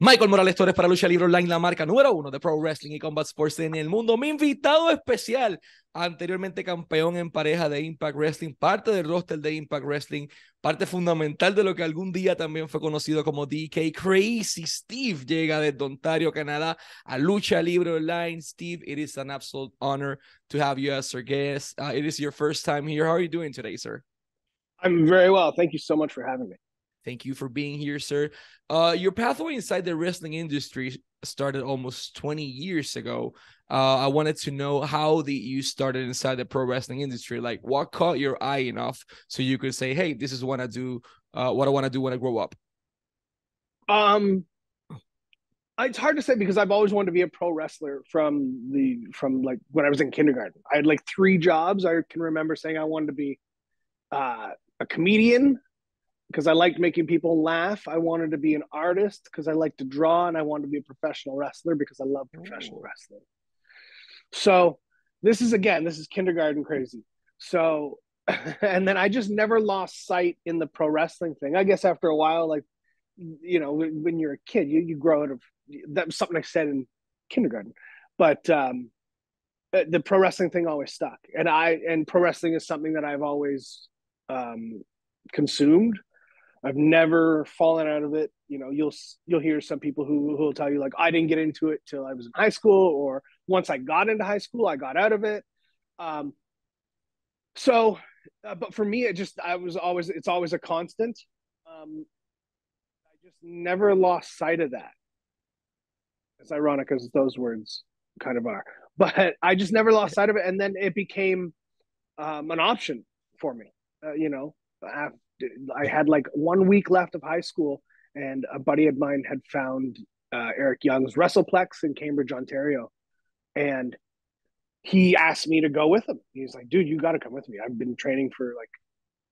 Michael Morales Torres para Lucha Libre Online, la marca número uno de Pro Wrestling y Combat Sports en el mundo. Mi invitado especial, anteriormente campeón en pareja de Impact Wrestling, parte del roster de Impact Wrestling, parte fundamental de lo que algún día también fue conocido como DK Crazy Steve, llega desde Ontario, Canadá, a Lucha Libre Online. Steve, it is an absolute honor to have you as our guest. Uh, it is your first time here. How are you doing today, sir? I'm very well. Thank you so much for having me. Thank you for being here, sir. Uh, your pathway inside the wrestling industry started almost 20 years ago. Uh, I wanted to know how the you started inside the pro wrestling industry. Like, what caught your eye enough so you could say, "Hey, this is what I do. Uh, what I want to do when I grow up." Um, it's hard to say because I've always wanted to be a pro wrestler from the from like when I was in kindergarten. I had like three jobs. I can remember saying I wanted to be uh, a comedian, because I liked making people laugh. I wanted to be an artist because I liked to draw, and I wanted to be a professional wrestler because I love professional Ooh. wrestling. So this is again, this is kindergarten crazy. So, and then I just never lost sight in the pro wrestling thing. I guess after a while, like you know, when you're a kid, you you grow out of that was something I said in kindergarten, but um, the pro wrestling thing always stuck, and I and pro wrestling is something that I've always um, consumed I've never fallen out of it. You know, you'll you'll hear some people who who'll tell you like I didn't get into it till I was in high school, or once I got into high school, I got out of it. Um, so, uh, but for me, it just I was always it's always a constant. Um, I just never lost sight of that. As ironic as those words kind of are, but I just never lost sight of it, and then it became um, an option for me. Uh, you know, I had like one week left of high school, and a buddy of mine had found uh, Eric Young's WrestlePlex in Cambridge, Ontario, and he asked me to go with him. He's like, "Dude, you got to come with me. I've been training for like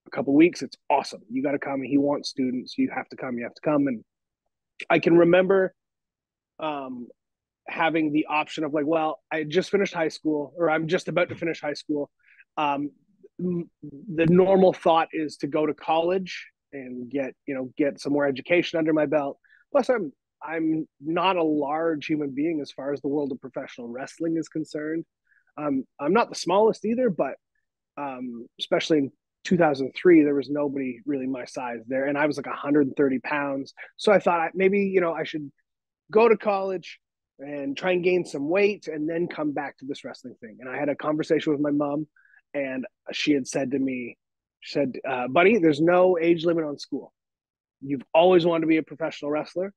a couple weeks. It's awesome. You got to come." he wants students. You have to come. You have to come. And I can remember um, having the option of like, well, I just finished high school, or I'm just about to finish high school. Um, the normal thought is to go to college and get you know get some more education under my belt. Plus i'm i'm not a large human being as far as the world of professional wrestling is concerned. Um, i'm not the smallest either but um, especially in 2003 there was nobody really my size there and i was like 130 pounds. So i thought maybe you know i should go to college and try and gain some weight and then come back to this wrestling thing. And i had a conversation with my mom and she had said to me, she said, uh, "Buddy, there's no age limit on school. You've always wanted to be a professional wrestler.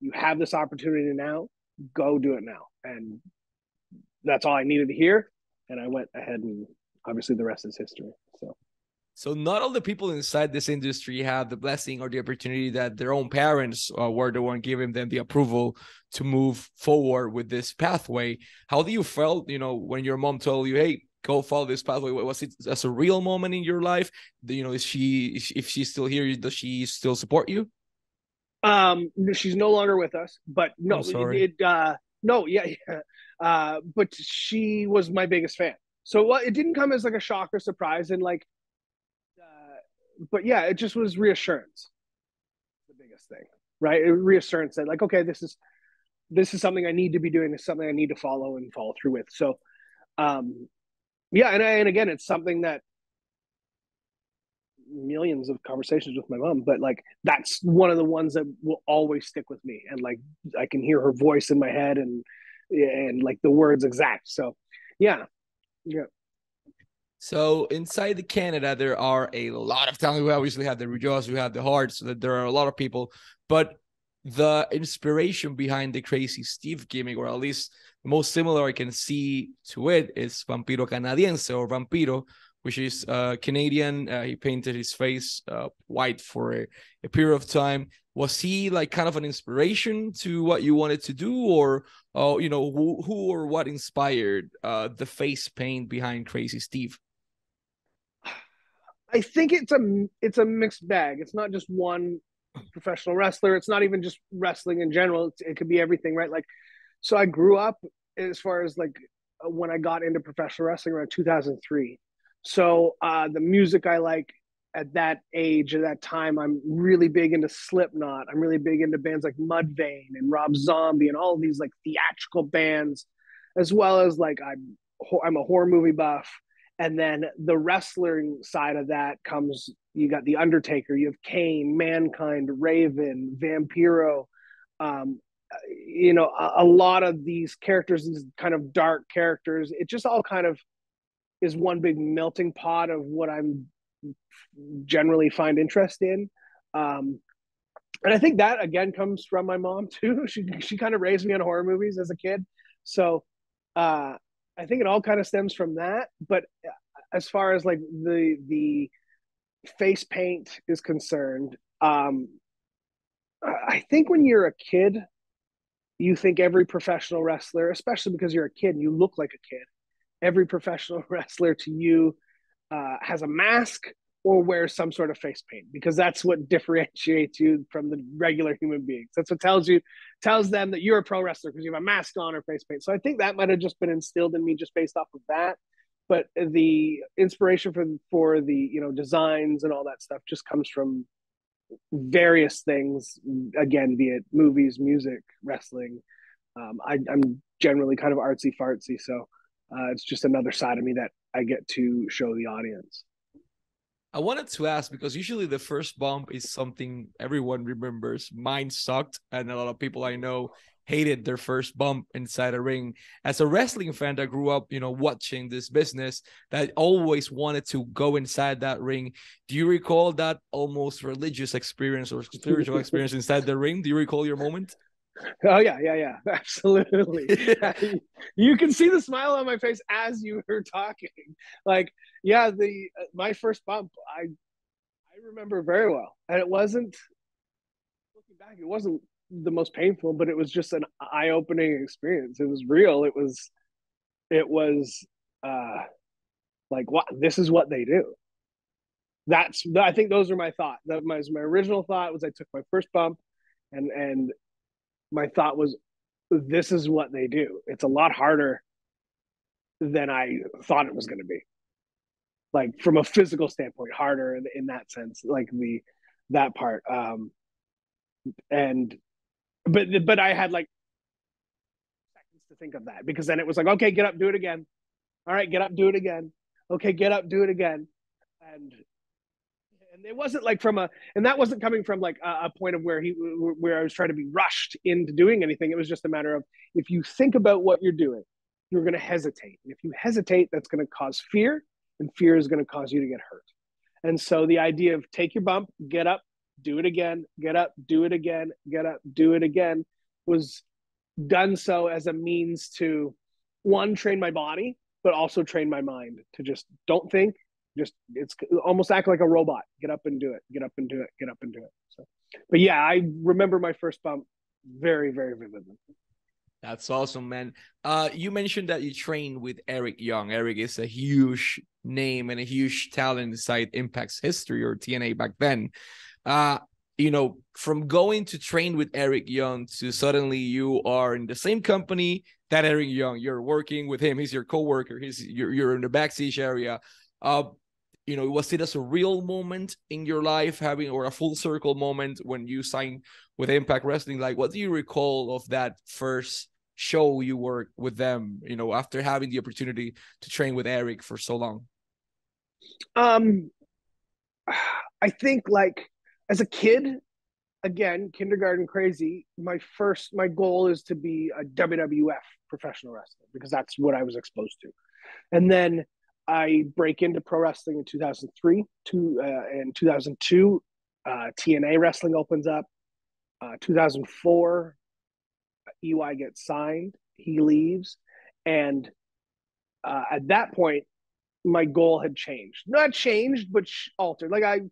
You have this opportunity now. Go do it now." And that's all I needed to hear. And I went ahead, and obviously the rest is history. So. So not all the people inside this industry have the blessing or the opportunity that their own parents uh, were the one giving them the approval to move forward with this pathway. How do you felt, you know, when your mom told you, "Hey, go follow this pathway? Was it as a real moment in your life? You know is she if she's still here does she still support you? Um she's no longer with us but no oh, it, it uh no yeah, yeah. uh but she was my biggest fan. So well, it didn't come as like a shock or surprise and like uh, but yeah it just was reassurance. The biggest thing right? It, reassurance that like okay this is this is something i need to be doing. Is something i need to follow and follow through with. So um yeah, and and again, it's something that millions of conversations with my mom, but like that's one of the ones that will always stick with me, and like I can hear her voice in my head, and and like the words exact. So, yeah, yeah. So inside the Canada, there are a lot of talent. We obviously have the Rougeaus, we have the Harts, so that there are a lot of people, but the inspiration behind the crazy Steve gimmick, or at least the most similar I can see to it, is Vampiro Canadiense or Vampiro, which is uh, Canadian. Uh, he painted his face uh, white for a, a, period of time. Was he like kind of an inspiration to what you wanted to do, or uh, you know, who, who or what inspired uh, the face paint behind Crazy Steve? I think it's a it's a mixed bag. It's not just one professional wrestler. It's not even just wrestling in general. It's, it could be everything, right? Like, so I grew up as far as like uh, when I got into professional wrestling around 2003. So uh, the music I like at that age, at that time, I'm really big into Slipknot. I'm really big into bands like Mudvayne and Rob Zombie and all these like theatrical bands, as well as like I'm I'm a horror movie buff. And then the wrestling side of that comes. You got the Undertaker, you have Kane, Mankind, Raven, Vampiro. Um, you know, a, a lot of these characters, these kind of dark characters. It just all kind of is one big melting pot of what I'm generally find interest in. Um, and I think that again comes from my mom too. She she kind of raised me on horror movies as a kid, so uh, I think it all kind of stems from that. But as far as like the the face paint is concerned, um, I think when you're a kid, you think every professional wrestler, especially because you're a kid, and you look like a kid. Every professional wrestler to you uh, has a mask or wear some sort of face paint because that's what differentiates you from the regular human beings. That's what tells you tells them that you're a pro wrestler because you have a mask on or face paint. So I think that might have just been instilled in me just based off of that. But the inspiration for for the you know designs and all that stuff just comes from various things. Again, be it movies, music, wrestling. Um, I, I'm generally kind of artsy fartsy, so uh, it's just another side of me that I get to show the audience. I wanted to ask because usually the first bump is something everyone remembers. Mine sucked, and a lot of people I know hated their first bump inside a ring. As a wrestling fan that grew up, you know, watching this business, that always wanted to go inside that ring. Do you recall that almost religious experience or spiritual experience inside the ring? Do you recall your moment? Oh yeah, yeah, yeah, absolutely. you can see the smile on my face as you were talking. Like, yeah, the uh, my first bump, I I remember very well, and it wasn't looking back, it wasn't the most painful, but it was just an eye-opening experience. It was real. It was, it was, uh, like what this is what they do. That's I think those are my thought. That my my original thought was I took my first bump, and and my thought was this is what they do. It's a lot harder than I thought it was going to be. Like from a physical standpoint, harder in, in that sense, like the that part. Um and but but I had like seconds to think of that because then it was like, okay, get up, do it again. All right, get up, do it again. Okay, get up, do it again. And and it wasn't like from a and that wasn't coming from like a, a, point of where he where i was trying to be rushed into doing anything. It was just a matter of if you think about what you're doing you're going to hesitate. And if you hesitate that's going to cause fear and fear is going to cause you to get hurt. And so the idea of take your bump get up do it again get up do it again get up do it again was done so as a means to one train my body but also train my mind to just don't think just it's almost act like a robot. Get up and do it. Get up and do it. Get up and do it. So, but yeah, I remember my first bump very, very vividly. That's awesome, man. Uh, you mentioned that you trained with Eric Young. Eric is a huge name and a huge talent inside Impact's history or TNA back then. Uh, you know, from going to train with Eric Young to suddenly you are in the same company that Eric Young, you're working with him. He's your coworker. He's you're, you're in the backstage area. Uh, you know, was it as a real moment in your life, having or a full circle moment when you signed with Impact Wrestling? Like, what do you recall of that first show you worked with them? You know, after having the opportunity to train with Eric for so long. Um, I think like as a kid, again, kindergarten crazy. My first, my goal is to be a WWF professional wrestler because that's what I was exposed to, and then I break into pro wrestling in 2003. Two, uh, in 2002, uh, TNA wrestling opens up. Uh, 2004, EY gets signed. He leaves, and uh, at that point, my goal had changed. Not changed, but altered. Like I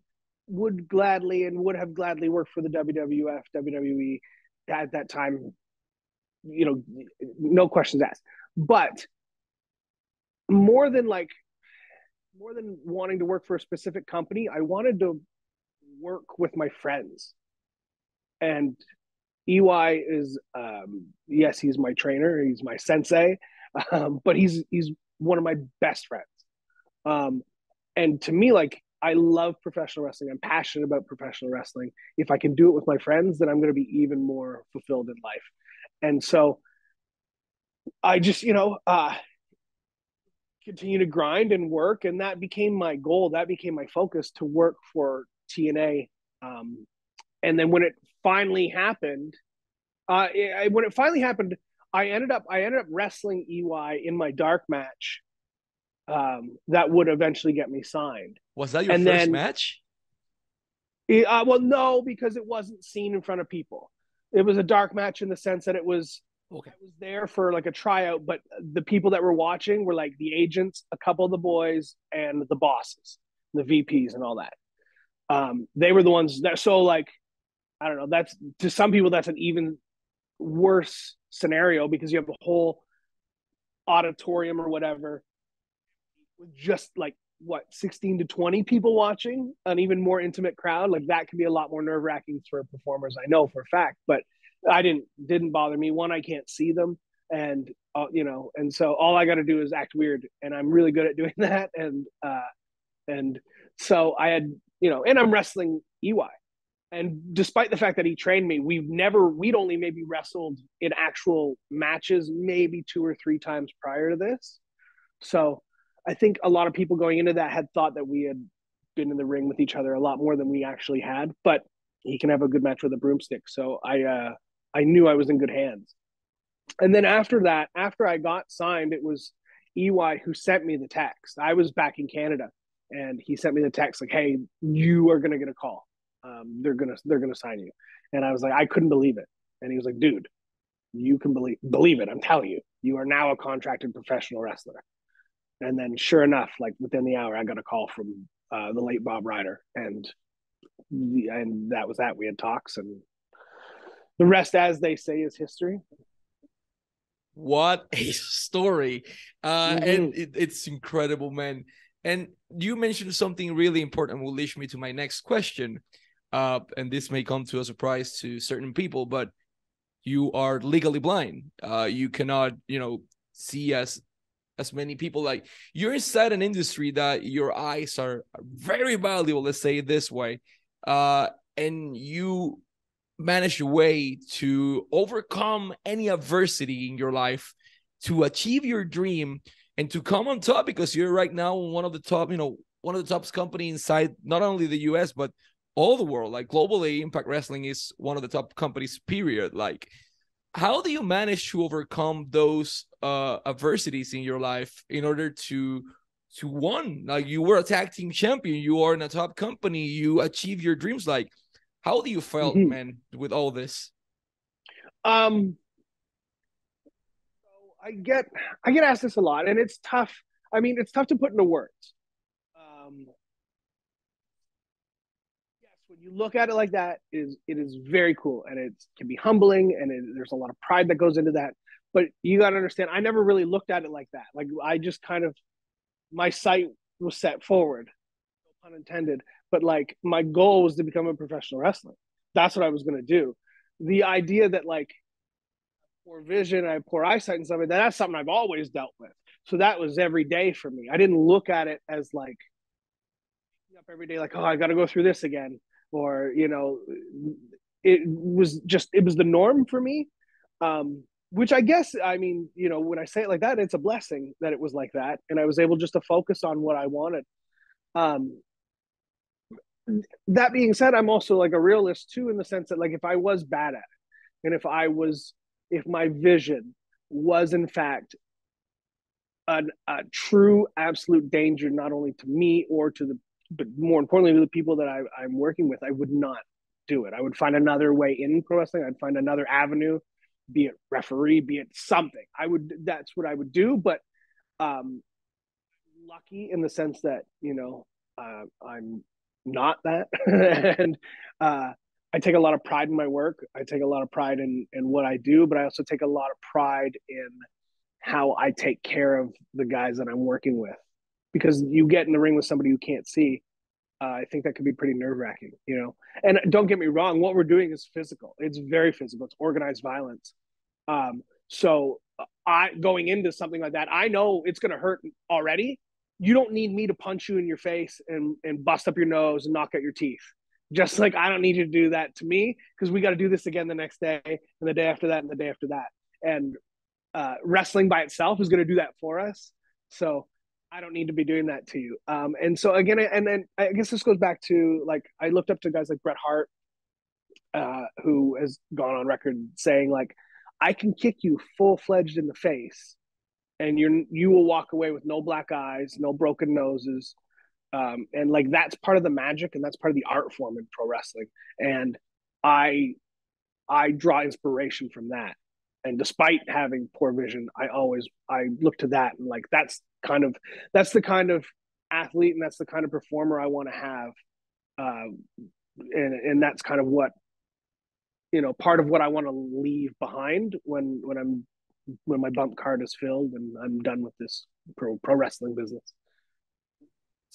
would gladly and would have gladly worked for the WWF, WWE at that time. You know, no questions asked. But more than like more than wanting to work for a specific company, I wanted to work with my friends. And EY is um, yes, he's my trainer, he's my sensei, um, but he's he's one of my best friends. Um, and to me, like I love professional wrestling. I'm passionate about professional wrestling. If I can do it with my friends, then I'm going to be even more fulfilled in life. And so I just, you know, uh, continue to grind and work. And that became my goal. That became my focus to work for TNA. Um, and then when it finally happened, uh, it, when it finally happened, I ended up I ended up wrestling EY in my dark match. Um, that would eventually get me signed. Was that your and first then, match? It, uh, well, no, because it wasn't seen in front of people. It was a dark match in the sense that it was okay. I was there for like a tryout, but the people that were watching were like the agents, a couple of the boys, and the bosses, the VPs, and all that. Um, they were the ones that so like I don't know. That's to some people that's an even worse scenario because you have a whole auditorium or whatever with just like what 16 to 20 people watching an even more intimate crowd like that can be a lot more nerve wracking for performers i know for a fact but i didn't didn't bother me. One i can't see them. And uh, you know and so all i got to do is act weird. And i'm really good at doing that. And uh and so i had you know and i'm wrestling ey and despite the fact that he trained me we've never we'd only maybe wrestled in actual matches maybe two or three times prior to this. So i think a lot of people going into that had thought that we had been in the ring with each other a lot more than we actually had. But he can have a good match with a broomstick. So i uh i knew i was in good hands and then after that after i got signed it was ey who sent me the text i was back in canada and he sent me the text like hey you are going to get a call um, they're gonna they're gonna sign you. And I was like, I couldn't believe it. And he was like, dude, you can believe believe it. I'm telling you, you are now a contracted professional wrestler. And then, sure enough, like within the hour, I got a call from uh, the late Bob Ryder, and the, and that was that. We had talks, and the rest, as they say, is history. What a story! Uh, mm-hmm. And it, it's incredible, man. And you mentioned something really important, will lead me to my next question uh, and this may come to a surprise to certain people, but you are legally blind. Uh, you cannot, you know, see as as many people. Like you're inside an industry that your eyes are very valuable. Let's say it this way, uh, and you manage a way to overcome any adversity in your life to achieve your dream and to come on top because you're right now one of the top, you know, one of the top company inside not only the US but all the world. Like globally, Impact Wrestling is one of the top companies. Period. Like, how do you manage to overcome those uh, adversities in your life in order to to one like you were a tag team champion, you are in a top company, you achieve your dreams. Like, how do you felt, mm-hmm. man, with all this? Um, I get I get asked this a lot, and it's tough. I mean, it's tough to put into words. Um, yes, when you look at it like that, it is it is very cool and it can be humbling and it, there's a lot of pride that goes into that. But you got to understand, I never really looked at it like that. Like I just kind of my sight was set forward, no pun intended. But like my goal was to become a professional wrestler. That's what I was going to do. The idea that like poor vision, I have poor eyesight and stuff like that, that's something I've always dealt with. So that was every day for me. I didn't look at it as like up every day like, oh, I got to go through this again or you know it was just it was the norm for me um which i guess i mean you know when i say it like that it's a blessing that it was like that and i was able just to focus on what i wanted um that being said i'm also like a realist too in the sense that like if i was bad at it and if i was if my vision was in fact an, a true absolute danger not only to me or to the but more importantly to the people that I, I'm working with, I would not do it. I would find another way in pro wrestling. I'd find another avenue, be it referee, be it something. I would. That's what I would do. But um, lucky in the sense that you know uh, I'm not that, and uh, I take a lot of pride in my work. I take a lot of pride in in what I do, but I also take a lot of pride in how I take care of the guys that I'm working with because you get in the ring with somebody you can't see. Uh, I think that could be pretty nerve wracking, you know. And don't get me wrong, what we're doing is physical. It's very physical. It's organized violence. Um, so uh, I going into something like that, I know it's going to hurt already, you don't need me to punch you in your face and and bust up your nose and knock out your teeth. Just like I don't need you to do that to me because we got to do this again the next day and the day after that and the day after that. And uh, wrestling by itself is going to do that for us. So I don't need to be doing that to you. Um, and so again, and then I guess this goes back to like I looked up to guys like Bret Hart, uh, who has gone on record saying like, I can kick you full fledged in the face, and you're you will walk away with no black eyes, no broken noses, um, and like that's part of the magic and that's part of the art form in pro wrestling. And I I draw inspiration from that. And despite having poor vision i always i look to that and like that's kind of that's the kind of athlete and that's the kind of performer i want to have. Uh, and and that's kind of what you know part of what i want to leave behind when when i'm when my bump card is filled and i'm done with this pro pro wrestling business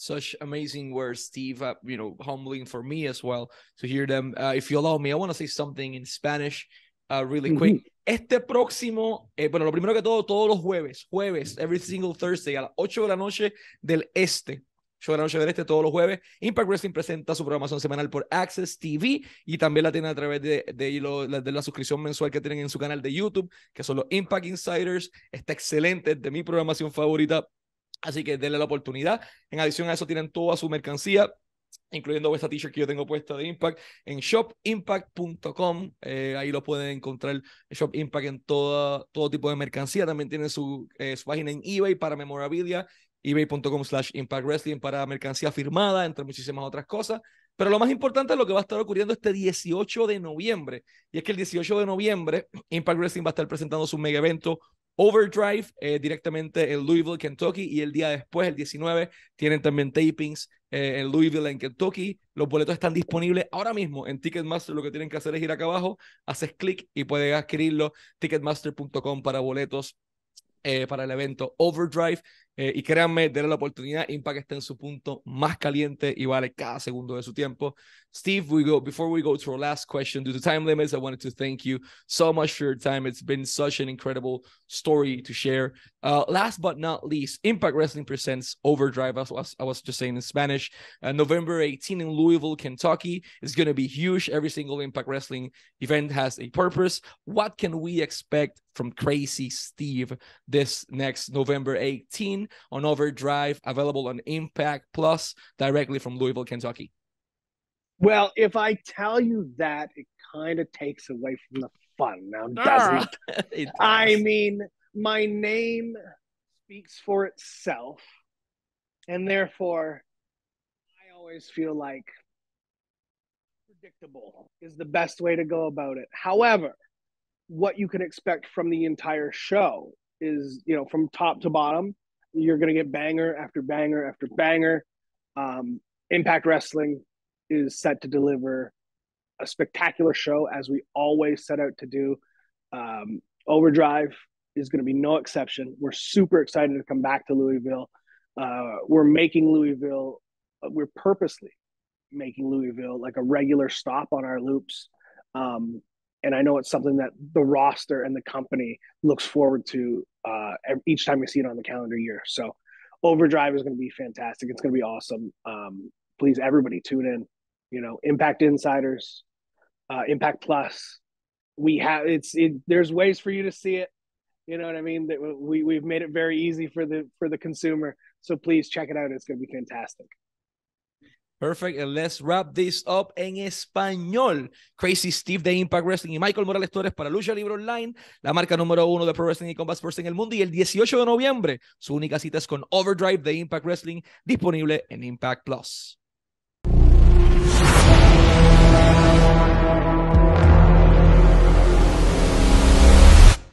such amazing words, Steve. Uh, you know, humbling for me as well to hear them. Uh, if you allow me, I want to say something in Spanish uh, really quick. Mm-hmm. Este próximo, eh, bueno, lo primero que todo, todos los jueves, jueves, every single Thursday a las 8 de la noche del este. 8 de la noche del este todos los jueves. Impact Wrestling presenta su programación semanal por Access TV y también la tienen a través de, de, lo, de, la suscripción mensual que tienen en su canal de YouTube, que son los Impact Insiders. Está excelente, es de mi programación favorita. Así que denle la oportunidad. En adición a eso, tienen toda su mercancía incluyendo esta t-shirt que yo tengo puesta de Impact en shopimpact.com. Eh, ahí lo pueden encontrar Shop Impact en todo, todo tipo de mercancía. También tiene su, eh, su página en eBay para memorabilia, ebay.com slash Impact Wrestling para mercancía firmada, entre muchísimas otras cosas. Pero lo más importante es lo que va a estar ocurriendo este 18 de noviembre. Y es que el 18 de noviembre Impact Wrestling va a estar presentando su mega evento Overdrive eh, directamente en Louisville, Kentucky, y el día después, el 19, tienen también tapings eh, en Louisville, en Kentucky. Los boletos están disponibles ahora mismo en Ticketmaster. Lo que tienen que hacer es ir acá abajo, haces clic y puedes adquirirlo. Ticketmaster.com para boletos eh, para el evento Overdrive. Eh, y créanme, denle la oportunidad. Impact está en su punto más caliente y vale cada segundo de su tiempo. Steve, we go before we go to our last question. Due to time limits, I wanted to thank you so much for your time. It's been such an incredible story to share. Uh, last but not least, Impact Wrestling presents Overdrive. As, I was just saying in Spanish, uh, November 18 in Louisville, Kentucky. It's going to be huge. Every single Impact Wrestling event has a purpose. What can we expect from Crazy Steve this next November 18? On Overdrive, available on Impact Plus directly from Louisville, Kentucky? Well, if I tell you that, it kind of takes away from the fun now, doesn't ah, it? does. I mean, my name speaks for itself, and therefore, I always feel like predictable is the best way to go about it. However, what you can expect from the entire show is, you know, from top to bottom, you're going to get banger after banger after banger. Um, Impact Wrestling is set to deliver a spectacular show as we always set out to do. Um, Overdrive is going to be no exception. We're super excited to come back to Louisville. Uh, we're making Louisville, uh, we're purposely making Louisville like a regular stop on our loops. Um, and I know it's something that the roster and the company looks forward to uh, each time we see it on the calendar year. So, Overdrive is going to be fantastic. It's going to be awesome. Um, please, everybody, tune in. You know, Impact Insiders, uh, Impact Plus. We have it's it, there's ways for you to see it. You know what I mean? That we we've made it very easy for the for the consumer. So please check it out. It's going to be fantastic. Perfect. Let's wrap this up en español. Crazy Steve de Impact Wrestling y Michael Morales Torres para Lucha Libre Online, la marca número uno de Pro Wrestling y Combat Sports en el mundo. Y el 18 de noviembre, su única cita es con Overdrive de Impact Wrestling, disponible en Impact Plus.